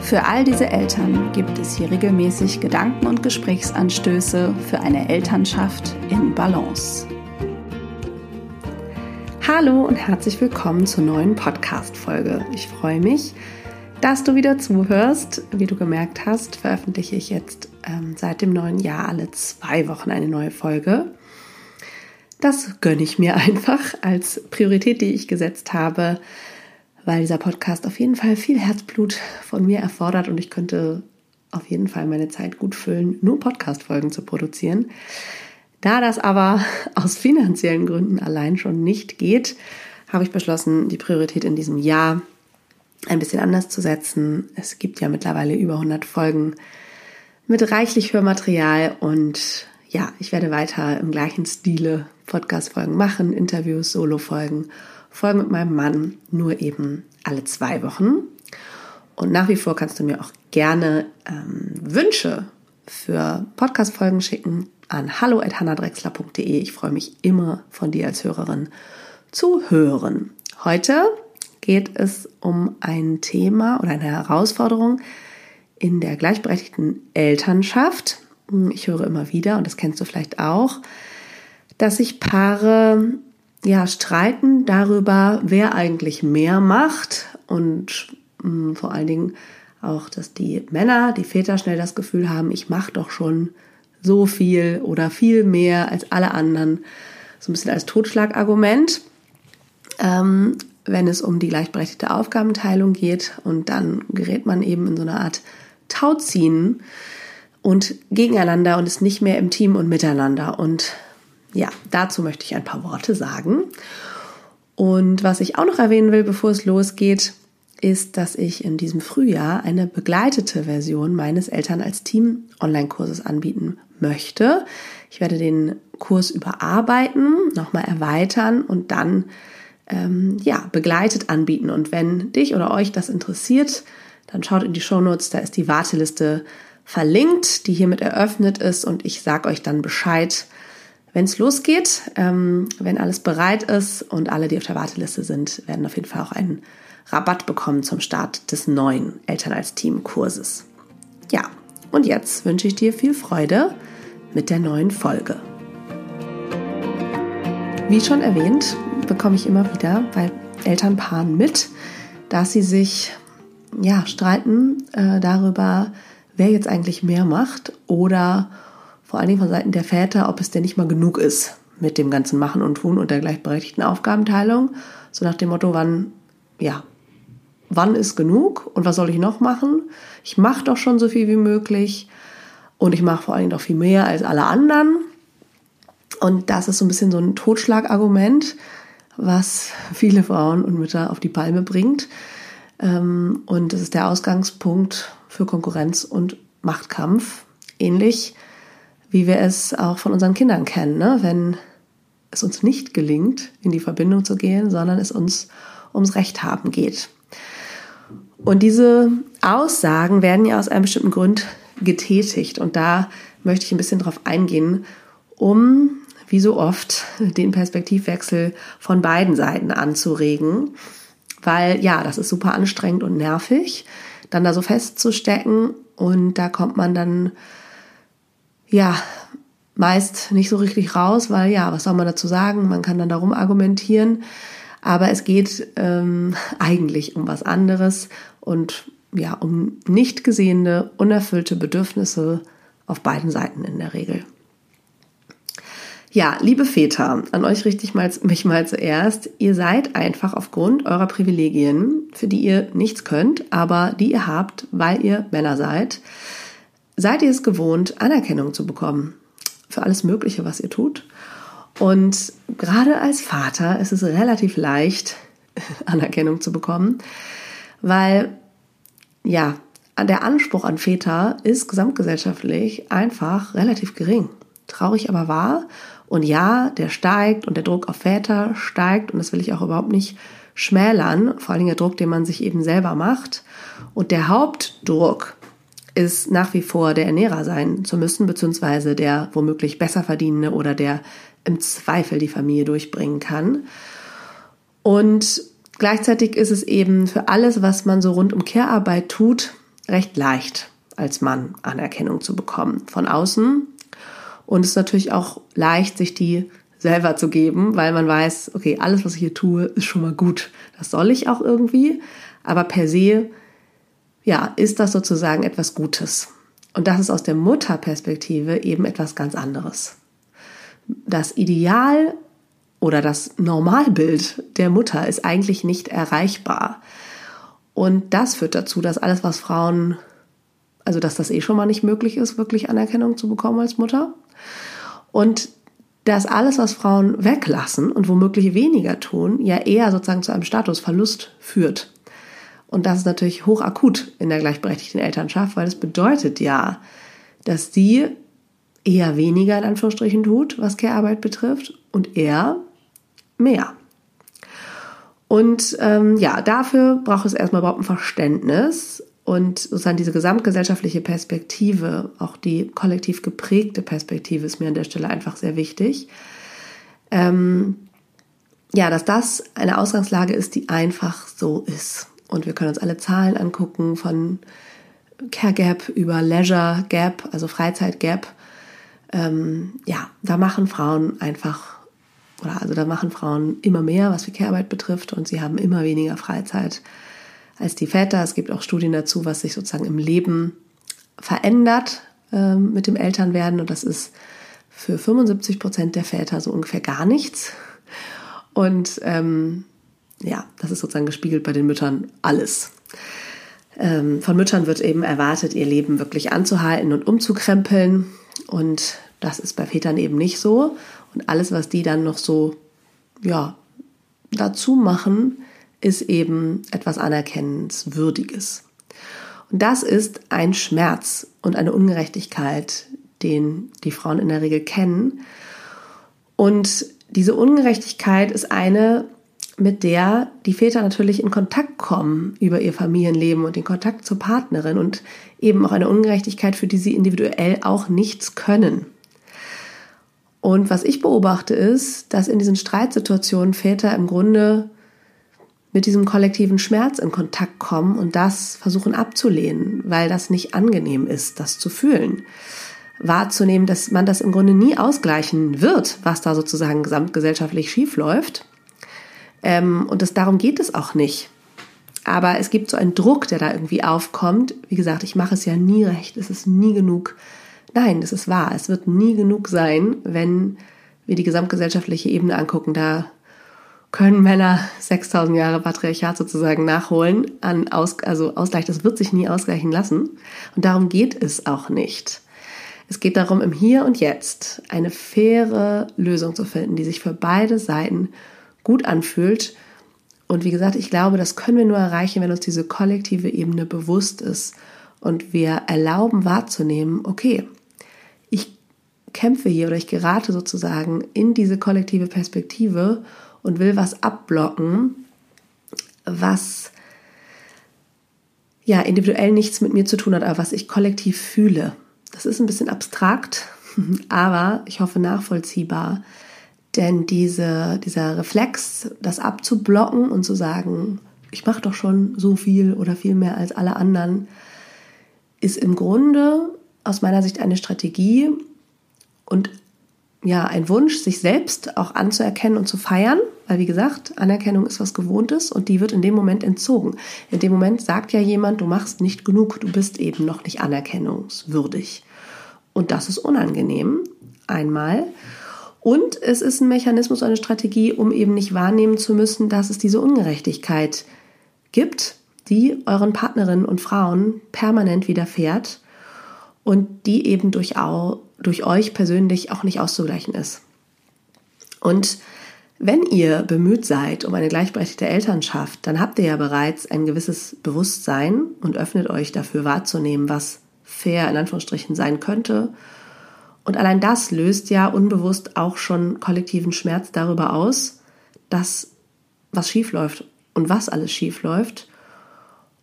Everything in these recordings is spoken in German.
Für all diese Eltern gibt es hier regelmäßig Gedanken und Gesprächsanstöße für eine Elternschaft in Balance. Hallo und herzlich willkommen zur neuen Podcast-Folge. Ich freue mich, dass du wieder zuhörst. Wie du gemerkt hast, veröffentliche ich jetzt ähm, seit dem neuen Jahr alle zwei Wochen eine neue Folge. Das gönne ich mir einfach als Priorität, die ich gesetzt habe, weil dieser Podcast auf jeden Fall viel Herzblut von mir erfordert und ich könnte auf jeden Fall meine Zeit gut füllen, nur Podcast-Folgen zu produzieren. Da das aber aus finanziellen Gründen allein schon nicht geht, habe ich beschlossen, die Priorität in diesem Jahr ein bisschen anders zu setzen. Es gibt ja mittlerweile über 100 Folgen mit reichlich Hörmaterial und ja, ich werde weiter im gleichen Stile Podcast-Folgen machen, Interviews, Solo-Folgen Folgen mit meinem Mann nur eben alle zwei Wochen. Und nach wie vor kannst du mir auch gerne ähm, Wünsche für Podcast-Folgen schicken an hallo.hannadrexler.de. Ich freue mich immer von dir als Hörerin zu hören. Heute geht es um ein Thema oder eine Herausforderung in der gleichberechtigten Elternschaft. Ich höre immer wieder, und das kennst du vielleicht auch, dass sich Paare ja, streiten darüber, wer eigentlich mehr macht und mh, mm, vor allen Dingen auch, dass die Männer, die Väter schnell das Gefühl haben, ich mache doch schon so viel oder viel mehr als alle anderen. So ein bisschen als Totschlagargument, ähm, wenn es um die gleichberechtigte Aufgabenteilung geht. Und dann gerät man eben in so eine Art Tauziehen und gegeneinander und ist nicht mehr im Team und miteinander. Und ja, dazu möchte ich ein paar Worte sagen. Und was ich auch noch erwähnen will, bevor es losgeht, ist, dass ich in diesem Frühjahr eine begleitete Version meines Eltern als Team Online-Kurses anbieten möchte. Ich werde den Kurs überarbeiten, nochmal erweitern und dann ähm, ja begleitet anbieten. Und wenn dich oder euch das interessiert, dann schaut in die Show Notes, da ist die Warteliste verlinkt, die hiermit eröffnet ist und ich sage euch dann Bescheid, wenn es losgeht, ähm, wenn alles bereit ist und alle, die auf der Warteliste sind, werden auf jeden Fall auch einen Rabatt bekommen zum Start des neuen Eltern als Team Kurses. Ja, und jetzt wünsche ich dir viel Freude mit der neuen Folge. Wie schon erwähnt, bekomme ich immer wieder bei Elternpaaren mit, dass sie sich ja, streiten äh, darüber, wer jetzt eigentlich mehr macht oder vor allen Dingen von Seiten der Väter, ob es denn nicht mal genug ist mit dem ganzen Machen und Tun und der gleichberechtigten Aufgabenteilung. So nach dem Motto, wann, ja, wann ist genug und was soll ich noch machen? Ich mache doch schon so viel wie möglich und ich mache vor allen Dingen doch viel mehr als alle anderen. Und das ist so ein bisschen so ein Totschlagargument, was viele Frauen und Mütter auf die Palme bringt. Ähm, und das ist der Ausgangspunkt für Konkurrenz und Machtkampf. Ähnlich wie wir es auch von unseren Kindern kennen, ne? wenn es uns nicht gelingt, in die Verbindung zu gehen, sondern es uns ums Recht haben geht. Und diese Aussagen werden ja aus einem bestimmten Grund getätigt. Und da möchte ich ein bisschen drauf eingehen, um, wie so oft, den Perspektivwechsel von beiden Seiten anzuregen. Weil ja, das ist super anstrengend und nervig, dann da so festzustecken. Und da kommt man dann ja, meist nicht so richtig raus, weil ja, was soll man dazu sagen? Man kann dann darum argumentieren, aber es geht ähm, eigentlich um was anderes und ja, um nicht gesehene, unerfüllte Bedürfnisse auf beiden Seiten in der Regel. Ja, liebe Väter, an euch richte ich mal, mich mal zuerst. Ihr seid einfach aufgrund eurer Privilegien, für die ihr nichts könnt, aber die ihr habt, weil ihr Männer seid, seid ihr es gewohnt, Anerkennung zu bekommen für alles Mögliche, was ihr tut. Und gerade als Vater ist es relativ leicht, Anerkennung zu bekommen, weil ja, der Anspruch an Väter ist gesamtgesellschaftlich einfach relativ gering. Traurig aber wahr. Und ja, der steigt und der Druck auf Väter steigt und das will ich auch überhaupt nicht schmälern, vor allem der Druck, den man sich eben selber macht. Und der Hauptdruck ist nach wie vor der Ernährer sein zu müssen, beziehungsweise der womöglich besser verdienende oder der im Zweifel die Familie durchbringen kann. Und gleichzeitig ist es eben für alles, was man so rund um Care-Arbeit tut, recht leicht als Mann Anerkennung zu bekommen von außen. Und es ist natürlich auch leicht, sich die selber zu geben, weil man weiß, okay, alles, was ich hier tue, ist schon mal gut. Das soll ich auch irgendwie. Aber per se, ja, ist das sozusagen etwas Gutes. Und das ist aus der Mutterperspektive eben etwas ganz anderes. Das Ideal oder das Normalbild der Mutter ist eigentlich nicht erreichbar. Und das führt dazu, dass alles, was Frauen, also dass das eh schon mal nicht möglich ist, wirklich Anerkennung zu bekommen als Mutter. Und dass alles, was Frauen weglassen und womöglich weniger tun, ja eher sozusagen zu einem Statusverlust führt. Und das ist natürlich hochakut in der gleichberechtigten Elternschaft, weil es bedeutet ja, dass sie eher weniger in Anführungsstrichen tut, was Care-Arbeit betrifft, und er mehr. Und ähm, ja, dafür braucht es erstmal überhaupt ein Verständnis und sozusagen diese gesamtgesellschaftliche Perspektive, auch die kollektiv geprägte Perspektive ist mir an der Stelle einfach sehr wichtig. Ähm, ja, dass das eine Ausgangslage ist, die einfach so ist. Und wir können uns alle Zahlen angucken von Care Gap über Leisure Gap, also Freizeit Gap. Ähm, ja, da machen Frauen einfach, oder also da machen Frauen immer mehr, was die Care-Arbeit betrifft, und sie haben immer weniger Freizeit als die Väter. Es gibt auch Studien dazu, was sich sozusagen im Leben verändert ähm, mit dem Elternwerden. Und das ist für 75 Prozent der Väter so ungefähr gar nichts. Und ähm, ja, das ist sozusagen gespiegelt bei den Müttern alles. Ähm, von Müttern wird eben erwartet, ihr Leben wirklich anzuhalten und umzukrempeln. Und das ist bei Vätern eben nicht so. Und alles, was die dann noch so, ja, dazu machen, ist eben etwas Anerkennenswürdiges. Und das ist ein Schmerz und eine Ungerechtigkeit, den die Frauen in der Regel kennen. Und diese Ungerechtigkeit ist eine, mit der die Väter natürlich in Kontakt kommen über ihr Familienleben und den Kontakt zur Partnerin und eben auch eine Ungerechtigkeit, für die sie individuell auch nichts können. Und was ich beobachte ist, dass in diesen Streitsituationen Väter im Grunde mit diesem kollektiven Schmerz in Kontakt kommen und das versuchen abzulehnen, weil das nicht angenehm ist, das zu fühlen. Wahrzunehmen, dass man das im Grunde nie ausgleichen wird, was da sozusagen gesamtgesellschaftlich schief läuft. Ähm, und das, darum geht es auch nicht. Aber es gibt so einen Druck, der da irgendwie aufkommt. Wie gesagt, ich mache es ja nie recht, es ist nie genug. Nein, das ist wahr. Es wird nie genug sein, wenn wir die gesamtgesellschaftliche Ebene angucken. Da können Männer 6000 Jahre Patriarchat sozusagen nachholen an Aus, also Ausgleich. Das wird sich nie ausgleichen lassen. Und darum geht es auch nicht. Es geht darum, im Hier und Jetzt eine faire Lösung zu finden, die sich für beide Seiten gut anfühlt. Und wie gesagt, ich glaube, das können wir nur erreichen, wenn uns diese kollektive Ebene bewusst ist und wir erlauben wahrzunehmen, okay, ich kämpfe hier oder ich gerate sozusagen in diese kollektive Perspektive und will was abblocken, was ja individuell nichts mit mir zu tun hat, aber was ich kollektiv fühle. Das ist ein bisschen abstrakt, aber ich hoffe nachvollziehbar. Denn diese, dieser Reflex, das abzublocken und zu sagen, ich mache doch schon so viel oder viel mehr als alle anderen, ist im Grunde aus meiner Sicht eine Strategie und ja, ein Wunsch, sich selbst auch anzuerkennen und zu feiern, weil wie gesagt, Anerkennung ist was Gewohntes und die wird in dem Moment entzogen. In dem Moment sagt ja jemand, du machst nicht genug, du bist eben noch nicht anerkennungswürdig. Und das ist unangenehm, einmal. Und es ist ein Mechanismus, eine Strategie, um eben nicht wahrnehmen zu müssen, dass es diese Ungerechtigkeit gibt, die euren Partnerinnen und Frauen permanent widerfährt und die eben durch, durch euch persönlich auch nicht auszugleichen ist. Und Wenn ihr bemüht seid um eine gleichberechtigte Elternschaft, dann habt ihr ja bereits ein gewisses Bewusstsein und öffnet euch dafür wahrzunehmen, was fair in Anführungsstrichen sein könnte. Und allein das löst ja unbewusst auch schon kollektiven Schmerz darüber aus, dass was schief läuft und was alles schief läuft.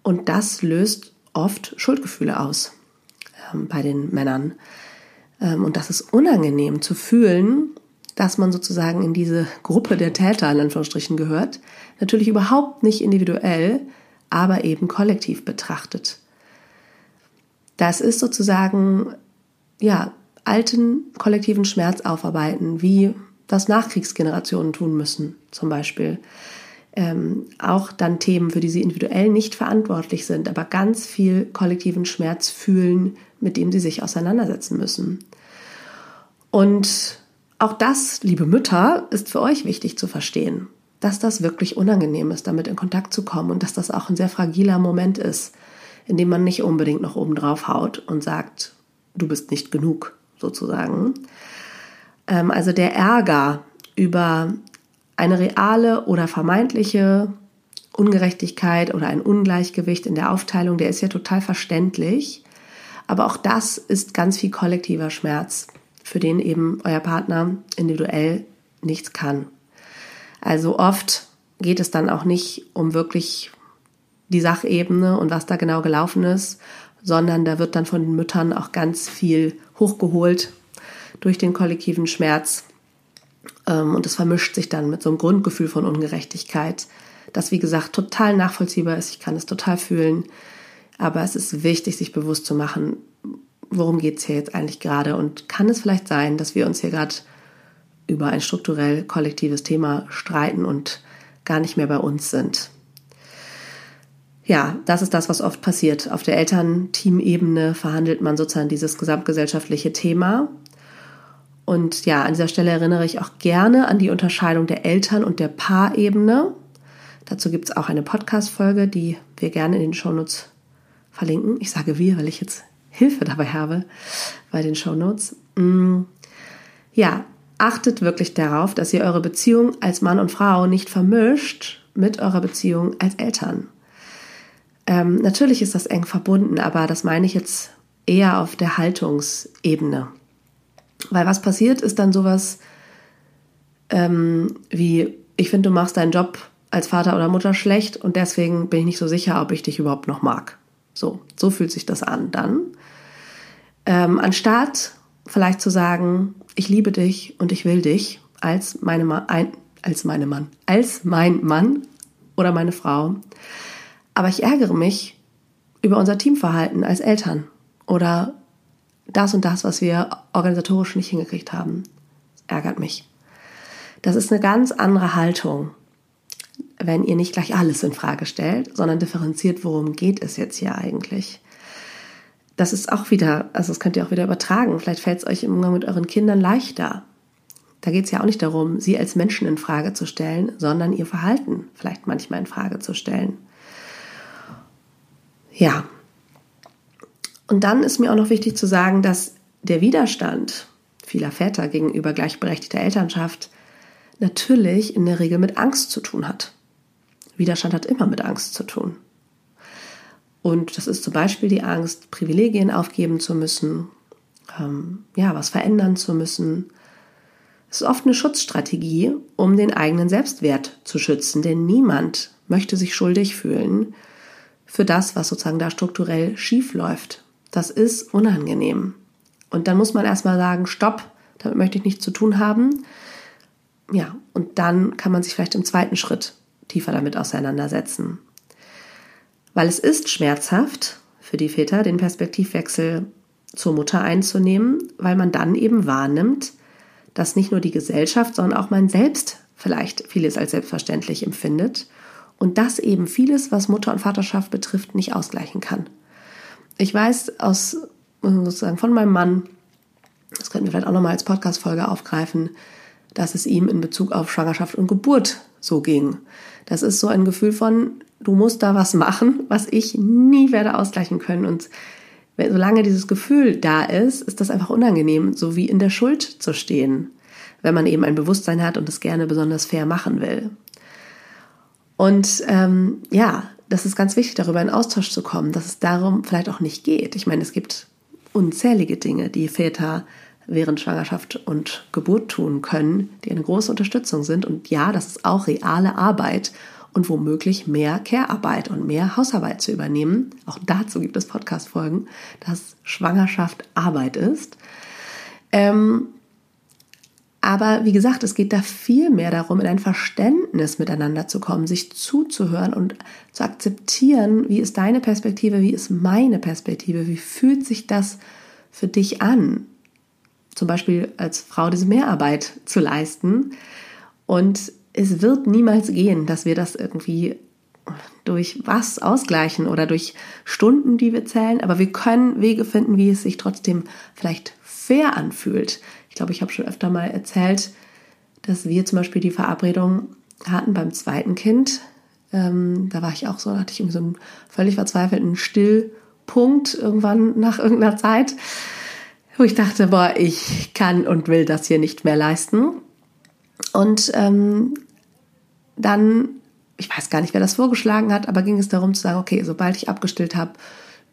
Und das löst oft Schuldgefühle aus ähm, bei den Männern. Ähm, und das ist unangenehm zu fühlen, dass man sozusagen in diese Gruppe der Täter in Anführungsstrichen gehört. Natürlich überhaupt nicht individuell, aber eben kollektiv betrachtet. Das ist sozusagen, ja, alten kollektiven Schmerz aufarbeiten, wie das Nachkriegsgenerationen tun müssen, zum Beispiel. Ähm, auch dann Themen, für die sie individuell nicht verantwortlich sind, aber ganz viel kollektiven Schmerz fühlen, mit dem sie sich auseinandersetzen müssen. Und auch das, liebe Mütter, ist für euch wichtig zu verstehen, dass das wirklich unangenehm ist, damit in Kontakt zu kommen und dass das auch ein sehr fragiler Moment ist, in dem man nicht unbedingt noch oben drauf haut und sagt, du bist nicht genug, sozusagen. Ähm, also der Ärger über eine reale oder vermeintliche Ungerechtigkeit oder ein Ungleichgewicht in der Aufteilung, der ist ja total verständlich. Aber auch das ist ganz viel kollektiver Schmerz für den eben euer Partner individuell nichts kann. Also oft geht es dann auch nicht um wirklich die Sachebene und was da genau gelaufen ist, sondern da wird dann von den Müttern auch ganz viel hochgeholt durch den kollektiven Schmerz. Ähm, und es vermischt sich dann mit so einem Grundgefühl von Ungerechtigkeit, das wie gesagt total nachvollziehbar ist. Ich kann es total fühlen. Aber es ist wichtig, sich bewusst zu machen, worum geht es hier jetzt eigentlich gerade und kann es vielleicht sein, dass wir uns hier gerade über ein strukturell kollektives Thema streiten und gar nicht mehr bei uns sind. Ja, das ist das, was oft passiert. Auf der Elternteamebene verhandelt man sozusagen dieses gesamtgesellschaftliche Thema. Und ja, an dieser Stelle erinnere ich auch gerne an die Unterscheidung der Eltern- und der Paarebene. Dazu gibt es auch eine Podcast-Folge, die wir gerne in den Shownotes verlinken. Ich sage wir, weil ich jetzt Hilfe dabei habe bei den Show Notes. Mm, ja, achtet wirklich darauf, dass ihr eure Beziehung als Mann und Frau nicht vermischt mit eurer Beziehung als Eltern. Ähm, natürlich ist das eng verbunden, aber das meine ich jetzt eher auf der Haltungsebene. Weil was passiert, ist dann sowas ähm, wie, ich finde, du machst deinen Job als Vater oder Mutter schlecht und deswegen bin ich nicht so sicher, ob ich dich überhaupt noch mag. So, so fühlt sich das an dann. Ähm, anstatt vielleicht zu sagen, ich liebe dich und ich will dich als meine Ma ein, als meine Mann, als mein Mann oder meine Frau. Aber ich ärgere mich über unser Teamverhalten als Eltern oder das und das, was wir organisatorisch nicht hingekriegt haben. Das ärgert mich. Das ist eine ganz andere Haltung, wenn ihr nicht gleich alles in Frage stellt, sondern differenziert, worum geht es jetzt hier eigentlich das ist auch wieder, also das könnt ihr auch wieder übertragen. Vielleicht fällt es euch im Umgang mit euren Kindern leichter. Da geht es ja auch nicht darum, sie als Menschen in Frage zu stellen, sondern ihr Verhalten vielleicht manchmal in Frage zu stellen. Ja. Und dann ist mir auch noch wichtig zu sagen, dass der Widerstand vieler Väter gegenüber gleichberechtigter Elternschaft natürlich in der Regel mit Angst zu tun hat. Widerstand hat immer mit Angst zu tun. Und das ist zum Beispiel die Angst, Privilegien aufgeben zu müssen, ähm, ja, was verändern zu müssen. Es ist oft eine Schutzstrategie, um den eigenen Selbstwert zu schützen, denn niemand möchte sich schuldig fühlen für das, was sozusagen da strukturell schief läuft. Das ist unangenehm. Und dann muss man erstmal sagen, stopp, damit möchte ich nichts zu tun haben. Ja, und dann kann man sich vielleicht im zweiten Schritt tiefer damit auseinandersetzen. Weil es ist schmerzhaft für die Väter, den Perspektivwechsel zur Mutter einzunehmen, weil man dann eben wahrnimmt, dass nicht nur die Gesellschaft, sondern auch man selbst vielleicht vieles als selbstverständlich empfindet und das eben vieles, was Mutter und Vaterschaft betrifft, nicht ausgleichen kann. Ich weiß aus sozusagen von meinem Mann, das könnten wir vielleicht auch nochmal als Podcast-Folge aufgreifen, dass es ihm in Bezug auf Schwangerschaft und Geburt so ging. Das ist so ein Gefühl von, du musst da was machen, was ich nie werde ausgleichen können. Und solange dieses Gefühl da ist, ist das einfach unangenehm, so wie in der Schuld zu stehen. wenn man eben ein Bewusstsein hat und es gerne besonders fair machen will. Und ähm, ja, das ist ganz wichtig, darüber in Austausch zu kommen, dass es darum vielleicht auch nicht geht. Ich meine, es gibt unzählige Dinge, die Väter während Schwangerschaft und Geburt tun können, die eine große Unterstützung sind. Und ja, das ist auch reale Arbeit und womöglich mehr Care-Arbeit und mehr Hausarbeit zu übernehmen. Auch dazu gibt es Podcast-Folgen, dass Schwangerschaft Arbeit ist. Ähm, aber wie gesagt, es geht da viel mehr darum, in ein Verständnis miteinander zu kommen, sich zuzuhören und zu akzeptieren, wie ist deine Perspektive, wie ist meine Perspektive, wie fühlt sich das für dich an, zum Beispiel als Frau diese Mehrarbeit zu leisten. Und es wird niemals gehen, dass wir das irgendwie durch was ausgleichen oder durch Stunden, die wir zählen, aber wir können Wege finden, wie es sich trotzdem vielleicht fair anfühlt. Ich glaube, ich habe schon öfter mal erzählt, dass wir zum Beispiel die Verabredung hatten beim zweiten Kind. Ähm, da war ich auch so, da hatte ich irgendwie so einen völlig verzweifelten Stillpunkt irgendwann nach irgendeiner Zeit, wo ich dachte, boah, ich kann und will das hier nicht mehr leisten. Und ähm, dann, ich weiß gar nicht, wer das vorgeschlagen hat, aber ging es darum zu sagen, okay, sobald ich abgestillt habe,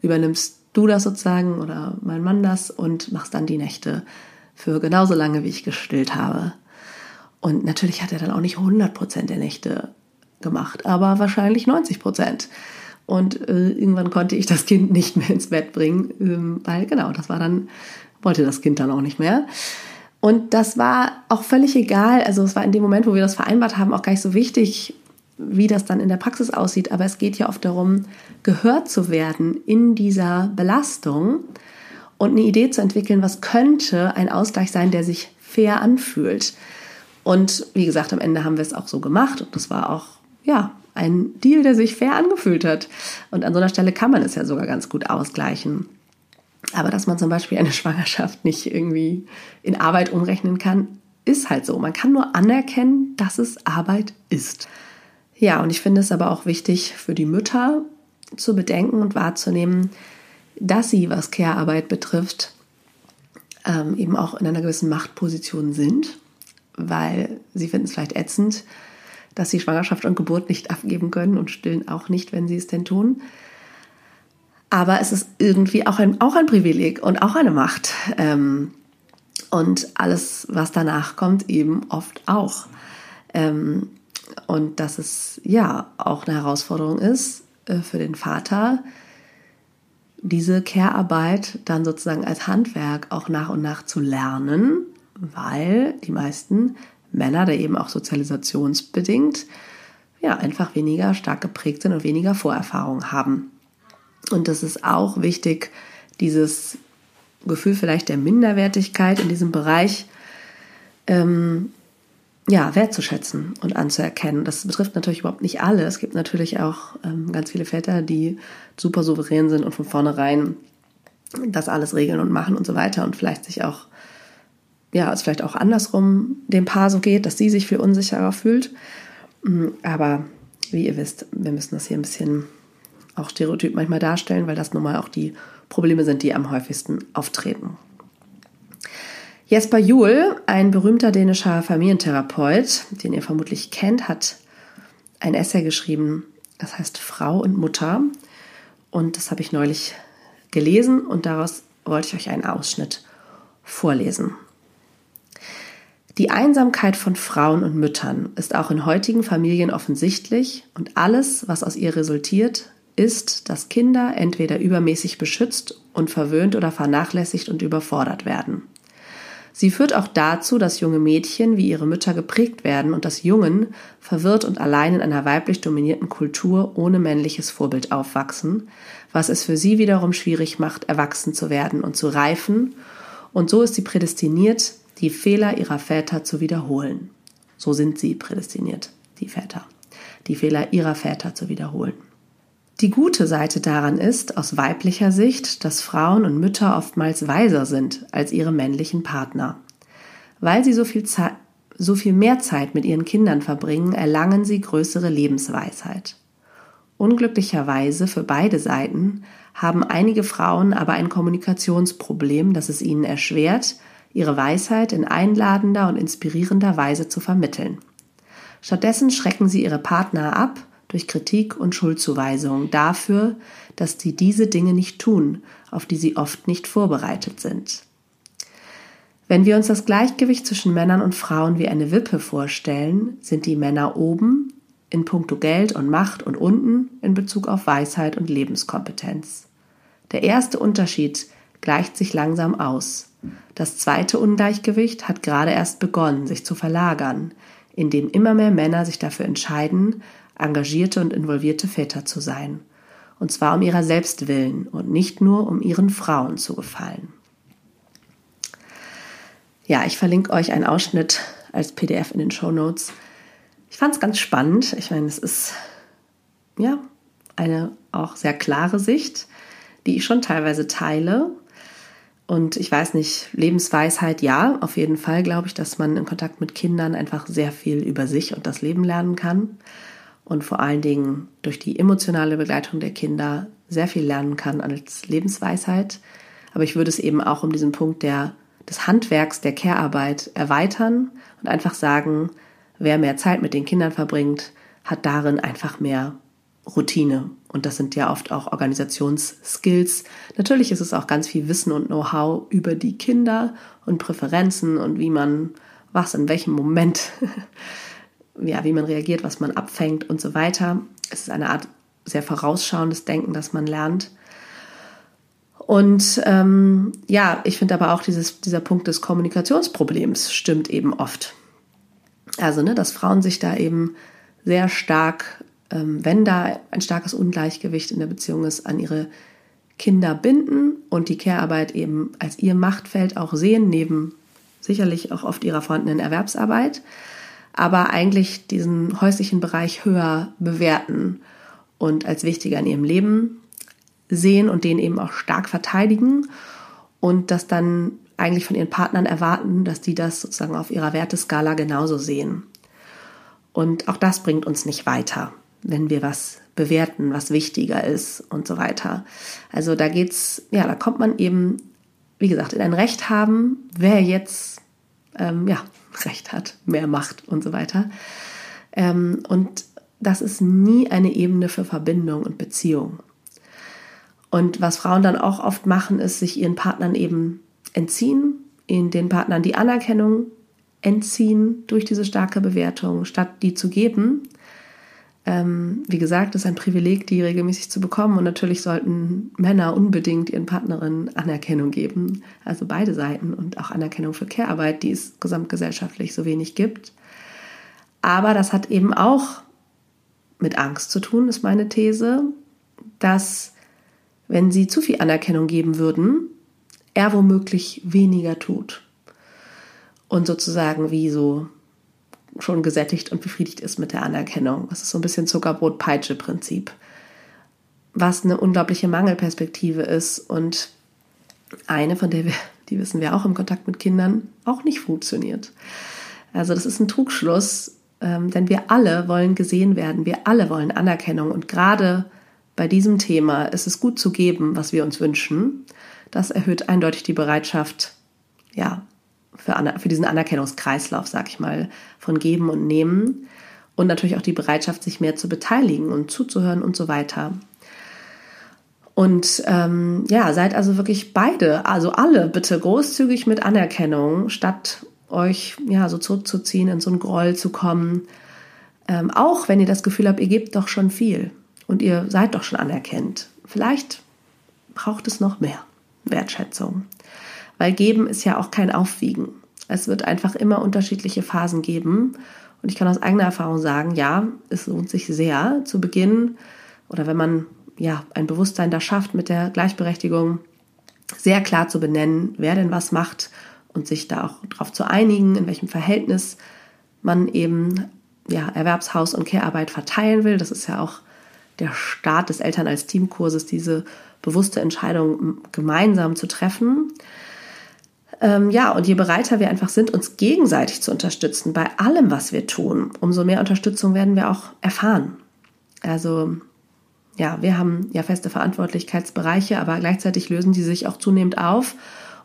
übernimmst du das sozusagen oder mein Mann das und machst dann die Nächte für genauso lange, wie ich gestillt habe. Und natürlich hat er dann auch nicht 100% der Nächte gemacht, aber wahrscheinlich 90%. Und äh, irgendwann konnte ich das Kind nicht mehr ins Bett bringen, ähm, weil genau, das war dann, wollte das Kind dann auch nicht mehr. Und das war auch völlig egal. Also es war in dem Moment, wo wir das vereinbart haben, auch gar nicht so wichtig, wie das dann in der Praxis aussieht. Aber es geht ja oft darum, gehört zu werden in dieser Belastung und eine Idee zu entwickeln, was könnte ein Ausgleich sein, der sich fair anfühlt. Und wie gesagt, am Ende haben wir es auch so gemacht und das war auch, ja, ein Deal, der sich fair angefühlt hat. Und an so einer Stelle kann man es ja sogar ganz gut ausgleichen. Aber dass man zum Beispiel eine Schwangerschaft nicht irgendwie in Arbeit umrechnen kann, ist halt so. Man kann nur anerkennen, dass es Arbeit ist. Ja, und ich finde es aber auch wichtig für die Mütter zu bedenken und wahrzunehmen, dass sie, was Care-Arbeit betrifft, ähm, eben auch in einer gewissen Machtposition sind, weil sie finden es vielleicht ätzend, dass sie Schwangerschaft und Geburt nicht abgeben können und stillen auch nicht, wenn sie es denn tun. Aber es ist irgendwie auch ein, auch ein Privileg und auch eine Macht. Ähm, und alles, was danach kommt, eben oft auch. Ähm, und dass es ja auch eine Herausforderung ist äh, für den Vater, diese Care-Arbeit dann sozusagen als Handwerk auch nach und nach zu lernen, weil die meisten Männer, da eben auch sozialisationsbedingt, ja, einfach weniger stark geprägt sind und weniger Vorerfahrung haben. Und das ist auch wichtig, dieses Gefühl vielleicht der Minderwertigkeit in diesem Bereich ähm, ja, wertzuschätzen und anzuerkennen. Das betrifft natürlich überhaupt nicht alle. Es gibt natürlich auch ähm, ganz viele Väter, die super souverän sind und von vornherein das alles regeln und machen und so weiter und vielleicht sich auch, ja, es vielleicht auch andersrum dem Paar so geht, dass sie sich viel unsicherer fühlt. Mm, aber wie ihr wisst, wir müssen das hier ein bisschen auch stereotyp manchmal darstellen, weil das nun mal auch die Probleme sind, die am häufigsten auftreten. Jesper Juhl, ein berühmter dänischer Familientherapeut, den ihr vermutlich kennt, hat ein Essay geschrieben, das heißt Frau und Mutter. Und das habe ich neulich gelesen und daraus wollte ich euch einen Ausschnitt vorlesen. Die Einsamkeit von Frauen und Müttern ist auch in heutigen Familien offensichtlich und alles, was aus ihr resultiert, ist, dass Kinder entweder übermäßig beschützt und verwöhnt oder vernachlässigt und überfordert werden. Sie führt auch dazu, dass junge Mädchen wie ihre Mütter geprägt werden und dass Jungen verwirrt und allein in einer weiblich dominierten Kultur ohne männliches Vorbild aufwachsen, was es für sie wiederum schwierig macht, erwachsen zu werden und zu reifen, und so ist sie prädestiniert, die Fehler ihrer Väter zu wiederholen. So sind sie prädestiniert, die Väter, die Fehler ihrer Väter zu wiederholen. Die gute Seite daran ist, aus weiblicher Sicht, dass Frauen und Mütter oftmals weiser sind als ihre männlichen Partner. Weil sie so viel, so viel mehr Zeit mit ihren Kindern verbringen, erlangen sie größere Lebensweisheit. Unglücklicherweise für beide Seiten haben einige Frauen aber ein Kommunikationsproblem, das es ihnen erschwert, ihre Weisheit in einladender und inspirierender Weise zu vermitteln. Stattdessen schrecken sie ihre Partner ab durch Kritik und Schuldzuweisungen dafür, dass sie diese Dinge nicht tun, auf die sie oft nicht vorbereitet sind. Wenn wir uns das Gleichgewicht zwischen Männern und Frauen wie eine Wippe vorstellen, sind die Männer oben in puncto Geld und Macht und unten in Bezug auf Weisheit und Lebenskompetenz. Der erste Unterschied gleicht sich langsam aus. Das zweite Ungleichgewicht hat gerade erst begonnen, sich zu verlagern, indem immer mehr Männer sich dafür entscheiden, engagierte und involvierte Väter zu sein. Und zwar um ihrer selbst willen und nicht nur um ihren Frauen zu gefallen. Ja, ich verlinke euch einen Ausschnitt als PDF in den Show Notes. Ich fand es ganz spannend. Ich meine, es ist ja eine auch sehr klare Sicht, die ich schon teilweise teile. Und ich weiß nicht, Lebensweisheit, ja, auf jeden Fall glaube ich, dass man in Kontakt mit Kindern einfach sehr viel über sich und das Leben lernen kann und vor allen Dingen durch die emotionale Begleitung der Kinder sehr viel lernen kann als Lebensweisheit. Aber ich würde es eben auch um diesen Punkt der, des Handwerks, der Care-Arbeit erweitern und einfach sagen, wer mehr Zeit mit den Kindern verbringt, hat darin einfach mehr Routine. Und das sind ja oft auch Organisationsskills. Natürlich ist es auch ganz viel Wissen und Know-how über die Kinder und Präferenzen und wie man was in welchem Moment ja, wie man reagiert, was man abfängt und so weiter. Es ist eine Art sehr vorausschauendes Denken, das man lernt. Und ähm, ja, ich finde aber auch dieses, dieser Punkt des Kommunikationsproblems stimmt eben oft. Also, ne, dass Frauen sich da eben sehr stark, ähm, wenn da ein starkes Ungleichgewicht in der Beziehung ist, an ihre Kinder binden und die Care-Arbeit eben als ihr Machtfeld auch sehen, neben sicherlich auch oft ihrer vorhandenen Erwerbsarbeit aber eigentlich diesen häuslichen Bereich höher bewerten und als wichtiger in ihrem Leben sehen und den eben auch stark verteidigen und das dann eigentlich von ihren Partnern erwarten, dass die das sozusagen auf ihrer Werteskala genauso sehen. Und auch das bringt uns nicht weiter, wenn wir was bewerten, was wichtiger ist und so weiter. Also da geht's, ja, da kommt man eben, wie gesagt, in ein Recht haben, wer jetzt, ähm, ja, Recht hat, mehr Macht und so weiter. Ähm, und das ist nie eine Ebene für Verbindung und Beziehung. Und was Frauen dann auch oft machen, ist sich ihren Partnern eben entziehen, in den Partnern die Anerkennung entziehen durch diese starke Bewertung, statt die zu geben. Ähm, wie gesagt, ist ein Privileg, die regelmäßig zu bekommen. Und natürlich sollten Männer unbedingt ihren Partnerinnen Anerkennung geben. Also beide Seiten und auch Anerkennung für Care-Arbeit, die es gesamtgesellschaftlich so wenig gibt. Aber das hat eben auch mit Angst zu tun, ist meine These, dass wenn sie zu viel Anerkennung geben würden, er womöglich weniger tut. Und sozusagen wie so schon gesättigt und befriedigt ist mit der Anerkennung. Das ist so ein bisschen Zuckerbrot-Peitsche-Prinzip, was eine unglaubliche Mangelperspektive ist und eine, von der wir, die wissen wir auch im Kontakt mit Kindern, auch nicht funktioniert. Also das ist ein Trugschluss, ähm, denn wir alle wollen gesehen werden, wir alle wollen Anerkennung und gerade bei diesem Thema ist es gut zu geben, was wir uns wünschen. Das erhöht eindeutig die Bereitschaft, ja, für, für diesen Anerkennungskreislauf, sag ich mal, von Geben und Nehmen und natürlich auch die Bereitschaft, sich mehr zu beteiligen und zuzuhören und so weiter. Und ähm, ja, seid also wirklich beide, also alle bitte großzügig mit Anerkennung, statt euch ja so zurückzuziehen, in so einen Groll zu kommen. Ähm, auch wenn ihr das Gefühl habt, ihr gebt doch schon viel und ihr seid doch schon anerkennt. Vielleicht braucht es noch mehr Wertschätzung weil geben ist ja auch kein Aufwiegen. Es wird einfach immer unterschiedliche Phasen geben. Und ich kann aus eigener Erfahrung sagen, ja, es lohnt sich sehr zu Beginn oder wenn man ja ein Bewusstsein da schafft mit der Gleichberechtigung, sehr klar zu benennen, wer denn was macht und sich da auch darauf zu einigen, in welchem Verhältnis man eben ja, Erwerbshaus- und Care-Arbeit verteilen will. Das ist ja auch der Start des Eltern als Teamkurses, diese bewusste Entscheidung gemeinsam zu treffen. Ähm, ja, und je bereiter wir einfach sind, uns gegenseitig zu unterstützen bei allem, was wir tun, umso mehr Unterstützung werden wir auch erfahren. Also ja, wir haben ja feste Verantwortlichkeitsbereiche, aber gleichzeitig lösen die sich auch zunehmend auf.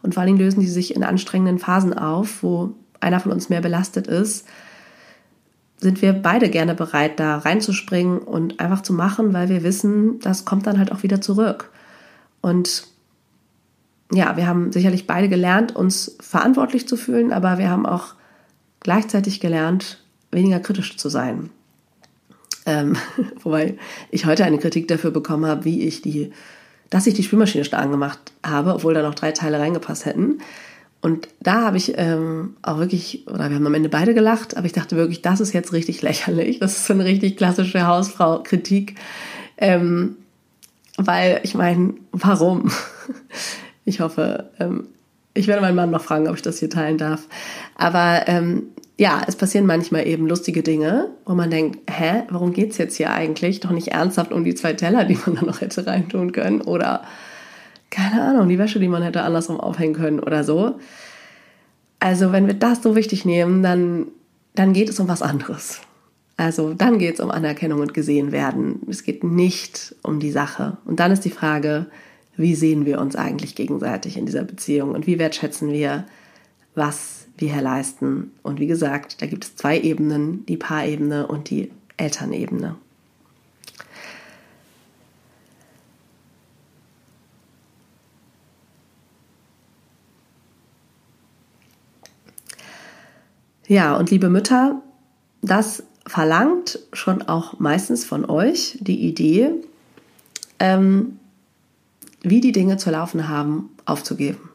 Und vor allen Dingen lösen die sich in anstrengenden Phasen auf, wo einer von uns mehr belastet ist, sind wir beide gerne bereit, da reinzuspringen und einfach zu machen, weil wir wissen, das kommt dann halt auch wieder zurück. Und ja, wir haben sicherlich beide gelernt, uns verantwortlich zu fühlen, aber wir haben auch gleichzeitig gelernt, weniger kritisch zu sein. Ähm, wobei ich heute eine Kritik dafür bekommen habe, wie ich die, dass ich die Spülmaschine stark gemacht habe, obwohl da noch drei Teile reingepasst hätten. Und da habe ich ähm, auch wirklich, oder wir haben am Ende beide gelacht, aber ich dachte wirklich, das ist jetzt richtig lächerlich. Das ist so eine richtig klassische Hausfrau-Kritik. Ähm, weil ich meine, warum? Ich hoffe, ähm, ich werde meinen Mann noch fragen, ob ich das hier teilen darf. Aber ähm, ja, es passieren manchmal eben lustige Dinge, wo man denkt, hä, warum geht's jetzt hier eigentlich? Doch nicht ernsthaft um die zwei Teller, die man da noch hätte reintun können oder keine Ahnung, die Wäsche, die man hätte andersrum aufhängen können oder so. Also wenn wir das so wichtig nehmen, dann, dann geht es um was anderes. Also dann geht es um Anerkennung und gesehen werden. Es geht nicht um die Sache. Und dann ist die Frage, wie sehen wir uns eigentlich gegenseitig in dieser Beziehung und wie wertschätzen wir, was wir hier leisten. Und wie gesagt, da gibt es zwei Ebenen, die Paarebene und die Elternebene. Ja, und liebe Mütter, das verlangt schon auch meistens von euch die Idee, ähm, wie die Dinge zu laufen haben, aufzugeben.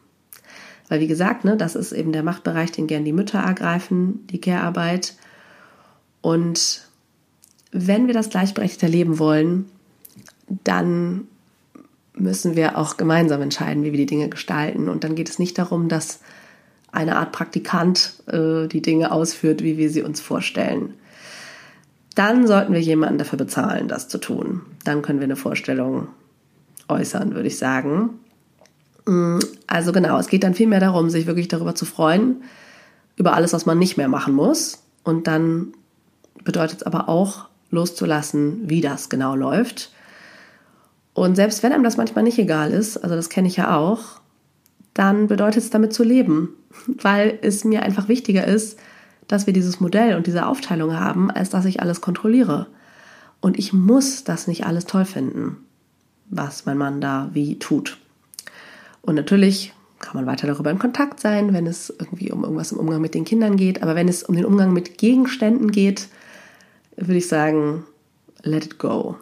Weil wie gesagt, ne, das ist eben der Machtbereich, den gern die Mütter ergreifen, die Care-Arbeit. Und wenn wir das gleichberechtigte Leben wollen, dann müssen wir auch gemeinsam entscheiden, wie wir die Dinge gestalten. Und dann geht es nicht darum, dass eine Art Praktikant äh, die Dinge ausführt, wie wir sie uns vorstellen. Dann sollten wir jemanden dafür bezahlen, das zu tun. Dann können wir eine Vorstellung äußern, würde ich sagen. Mm, also genau, es geht dann vielmehr darum, sich wirklich darüber zu freuen, über alles, was man nicht mehr machen muss. Und dann bedeutet es aber auch, loszulassen, wie das genau läuft. Und selbst wenn einem das manchmal nicht egal ist, also das kenne ich ja auch, dann bedeutet es damit zu leben, weil es mir einfach wichtiger ist, dass wir dieses Modell und diese Aufteilung haben, als dass ich alles kontrolliere. Und ich muss das nicht alles toll finden, was mein Mann da wie tut. Und natürlich kann man weiter darüber in Kontakt sein, wenn es irgendwie um irgendwas im Umgang mit den Kindern geht. Aber wenn es um den Umgang mit Gegenständen geht, würde ich sagen, let it go.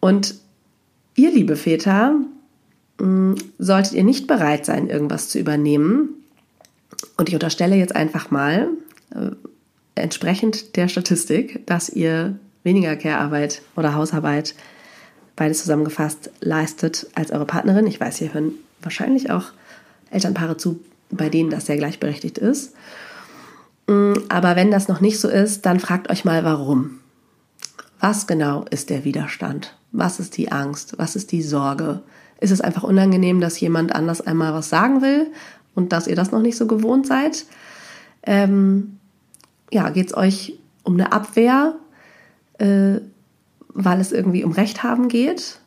Und ihr, liebe Väter, Mm, solltet ihr nicht bereit sein, irgendwas zu übernehmen, und ich unterstelle jetzt einfach mal, äh, entsprechend der Statistik, dass ihr weniger Care-Arbeit oder Hausarbeit, beides zusammengefasst, leistet als eure Partnerin. Ich weiß, hier hören wahrscheinlich auch Elternpaare zu, bei denen das sehr gleichberechtigt ist. Mm, aber wenn das noch nicht so ist, dann fragt euch mal, warum. Was genau ist der Widerstand? Was ist die Angst? Was ist die Sorge? ist es einfach unangenehm, dass jemand anders einmal was sagen will und dass ihr das noch nicht so gewohnt seid. Ähm, ja, geht es euch um eine Abwehr, äh, weil es irgendwie um Recht haben geht?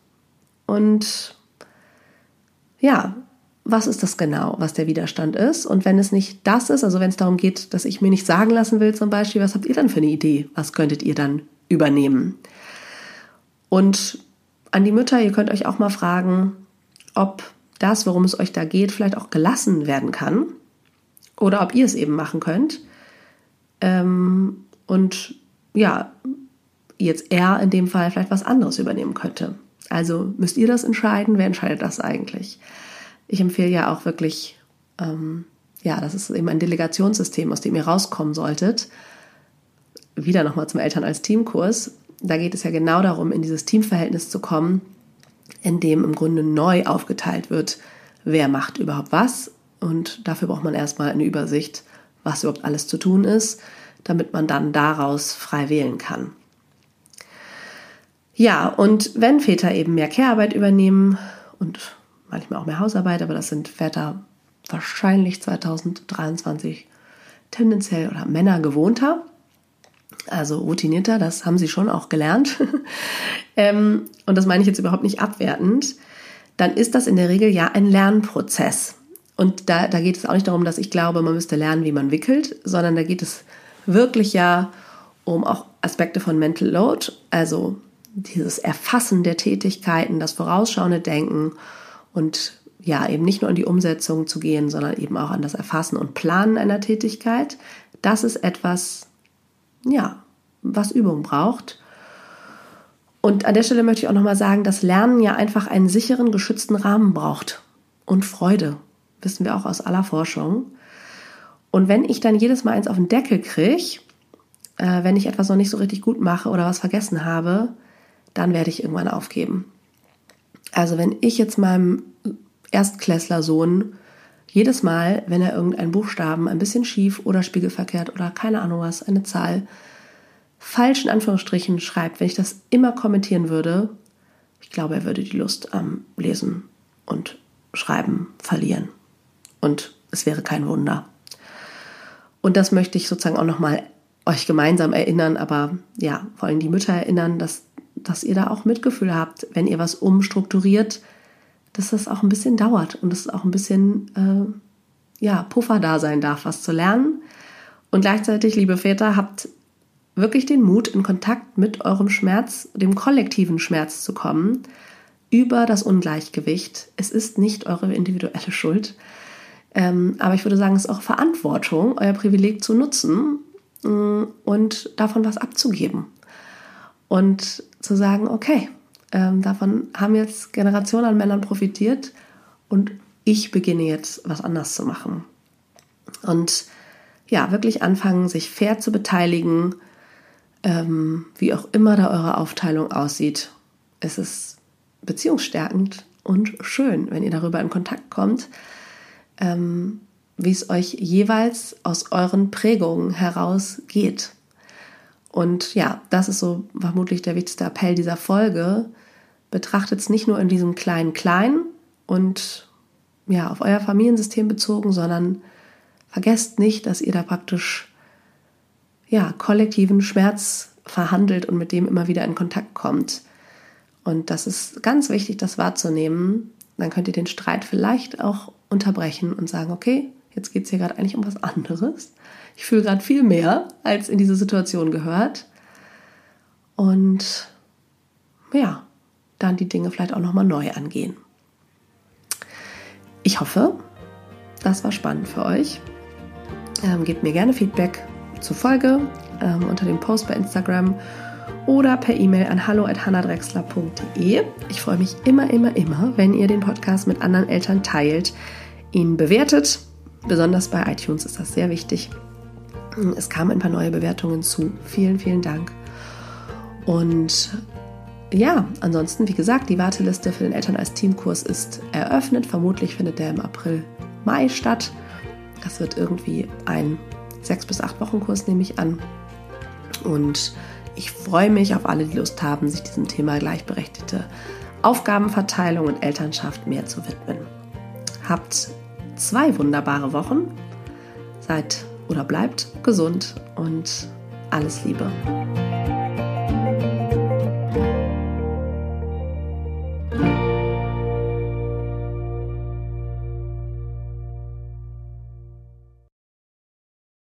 Und ja, was ist das genau, was der Widerstand ist? Und wenn es nicht das ist, also wenn es darum geht, dass ich mir nicht sagen lassen will zum Beispiel, was habt ihr dann für eine Idee? Was könntet ihr dann übernehmen? Und an die Mütter, ihr könnt euch auch mal fragen, ob das, worum es euch da geht, vielleicht auch gelassen werden kann oder ob ihr es eben machen könnt. Ähm, und ja, jetzt er in dem Fall vielleicht was anderes übernehmen könnte. Also müsst ihr das entscheiden. Wer entscheidet das eigentlich? Ich empfehle ja auch wirklich, ähm, ja, das ist eben ein Delegationssystem, aus dem ihr rauskommen solltet. Wieder nochmal zum Eltern als Teamkurs. Da geht es ja genau darum, in dieses Teamverhältnis zu kommen, in dem im Grunde neu aufgeteilt wird, wer macht überhaupt was. Und dafür braucht man erstmal eine Übersicht, was überhaupt alles zu tun ist, damit man dann daraus frei wählen kann. Ja, und wenn Väter eben mehr Care-Arbeit übernehmen und manchmal auch mehr Hausarbeit, aber das sind Väter wahrscheinlich 2023 tendenziell oder Männer gewohnter, also routinierter, das haben sie schon auch gelernt. ähm, und das meine ich jetzt überhaupt nicht abwertend. dann ist das in der Regel ja ein Lernprozess. Und da, da geht es auch nicht darum, dass ich glaube, man müsste lernen, wie man wickelt, sondern da geht es wirklich ja um auch Aspekte von Mental Load, also dieses Erfassen der Tätigkeiten, das vorausschauende Denken und ja, eben nicht nur in die Umsetzung zu gehen, sondern eben auch an das Erfassen und Planen einer Tätigkeit. Das ist etwas, ja, was Übung braucht. Und an der Stelle möchte ich auch nochmal sagen, dass Lernen ja einfach einen sicheren, geschützten Rahmen braucht. Und Freude. Wissen wir auch aus aller Forschung. Und wenn ich dann jedes Mal eins auf den Deckel kriege, äh, wenn ich etwas noch nicht so richtig gut mache oder was vergessen habe, dann werde ich irgendwann aufgeben. Also wenn ich jetzt meinem Erstklässler-Sohn jedes Mal, wenn er irgendeinen Buchstaben ein bisschen schief oder spiegelverkehrt oder keine Ahnung was, eine Zahl falsch in Anführungsstrichen schreibt, wenn ich das immer kommentieren würde, ich glaube, er würde die Lust am Lesen und Schreiben verlieren. Und es wäre kein Wunder. Und das möchte ich sozusagen auch nochmal euch gemeinsam erinnern, aber ja, vor allem die Mütter erinnern, dass, dass ihr da auch Mitgefühl habt, wenn ihr was umstrukturiert, dass das auch ein bisschen dauert und dass es auch ein bisschen äh, ja, Puffer da sein darf, was zu lernen. Und gleichzeitig, liebe Väter, habt wirklich den Mut, in Kontakt mit eurem Schmerz, dem kollektiven Schmerz zu kommen, über das Ungleichgewicht. Es ist nicht eure individuelle Schuld. Ähm, aber ich würde sagen, es ist auch Verantwortung, euer Privileg zu nutzen äh, und davon was abzugeben. Und zu sagen, okay, ähm, davon haben jetzt Generationen an Männern profitiert und ich beginne jetzt was anders zu machen. Und ja, wirklich anfangen, sich fair zu beteiligen, ähm, wie auch immer da eure Aufteilung aussieht. Es ist beziehungsstärkend und schön, wenn ihr darüber in Kontakt kommt, ähm, wie es euch jeweils aus euren Prägungen heraus geht. Und ja, das ist so vermutlich der wichtigste Appell dieser Folge. Betrachtet es nicht nur in diesem kleinen Klein und ja, auf euer Familiensystem bezogen, sondern vergesst nicht, dass ihr da praktisch ja, kollektiven Schmerz verhandelt und mit dem immer wieder in Kontakt kommt. Und das ist ganz wichtig, das wahrzunehmen. Dann könnt ihr den Streit vielleicht auch unterbrechen und sagen, okay, jetzt geht es hier gerade eigentlich um was anderes. Ich fühle gerade viel mehr, als in diese Situation gehört. Und ja, dann die Dinge vielleicht auch nochmal neu angehen. Ich hoffe, das war spannend für euch. Ähm, gebt mir gerne Feedback zur Folge ähm, unter dem Post bei Instagram oder per E-Mail an hallo@hannadrexler.de. Ich freue mich immer, immer, immer, wenn ihr den Podcast mit anderen Eltern teilt, ihn bewertet. Besonders bei iTunes ist das sehr wichtig. Es kamen ein paar neue Bewertungen zu. Vielen, vielen Dank. Und ja, ansonsten, wie gesagt, die Warteliste für den Eltern als Teamkurs ist eröffnet. Vermutlich findet der im April, Mai statt. Das wird irgendwie ein sechs bis acht Wochen Kurs, nehme ich an. Und ich freue mich auf alle, die Lust haben, sich diesem Thema gleichberechtigte Aufgabenverteilung und Elternschaft mehr zu widmen. Habt zwei wunderbare Wochen. Seid oder bleibt gesund und alles Liebe.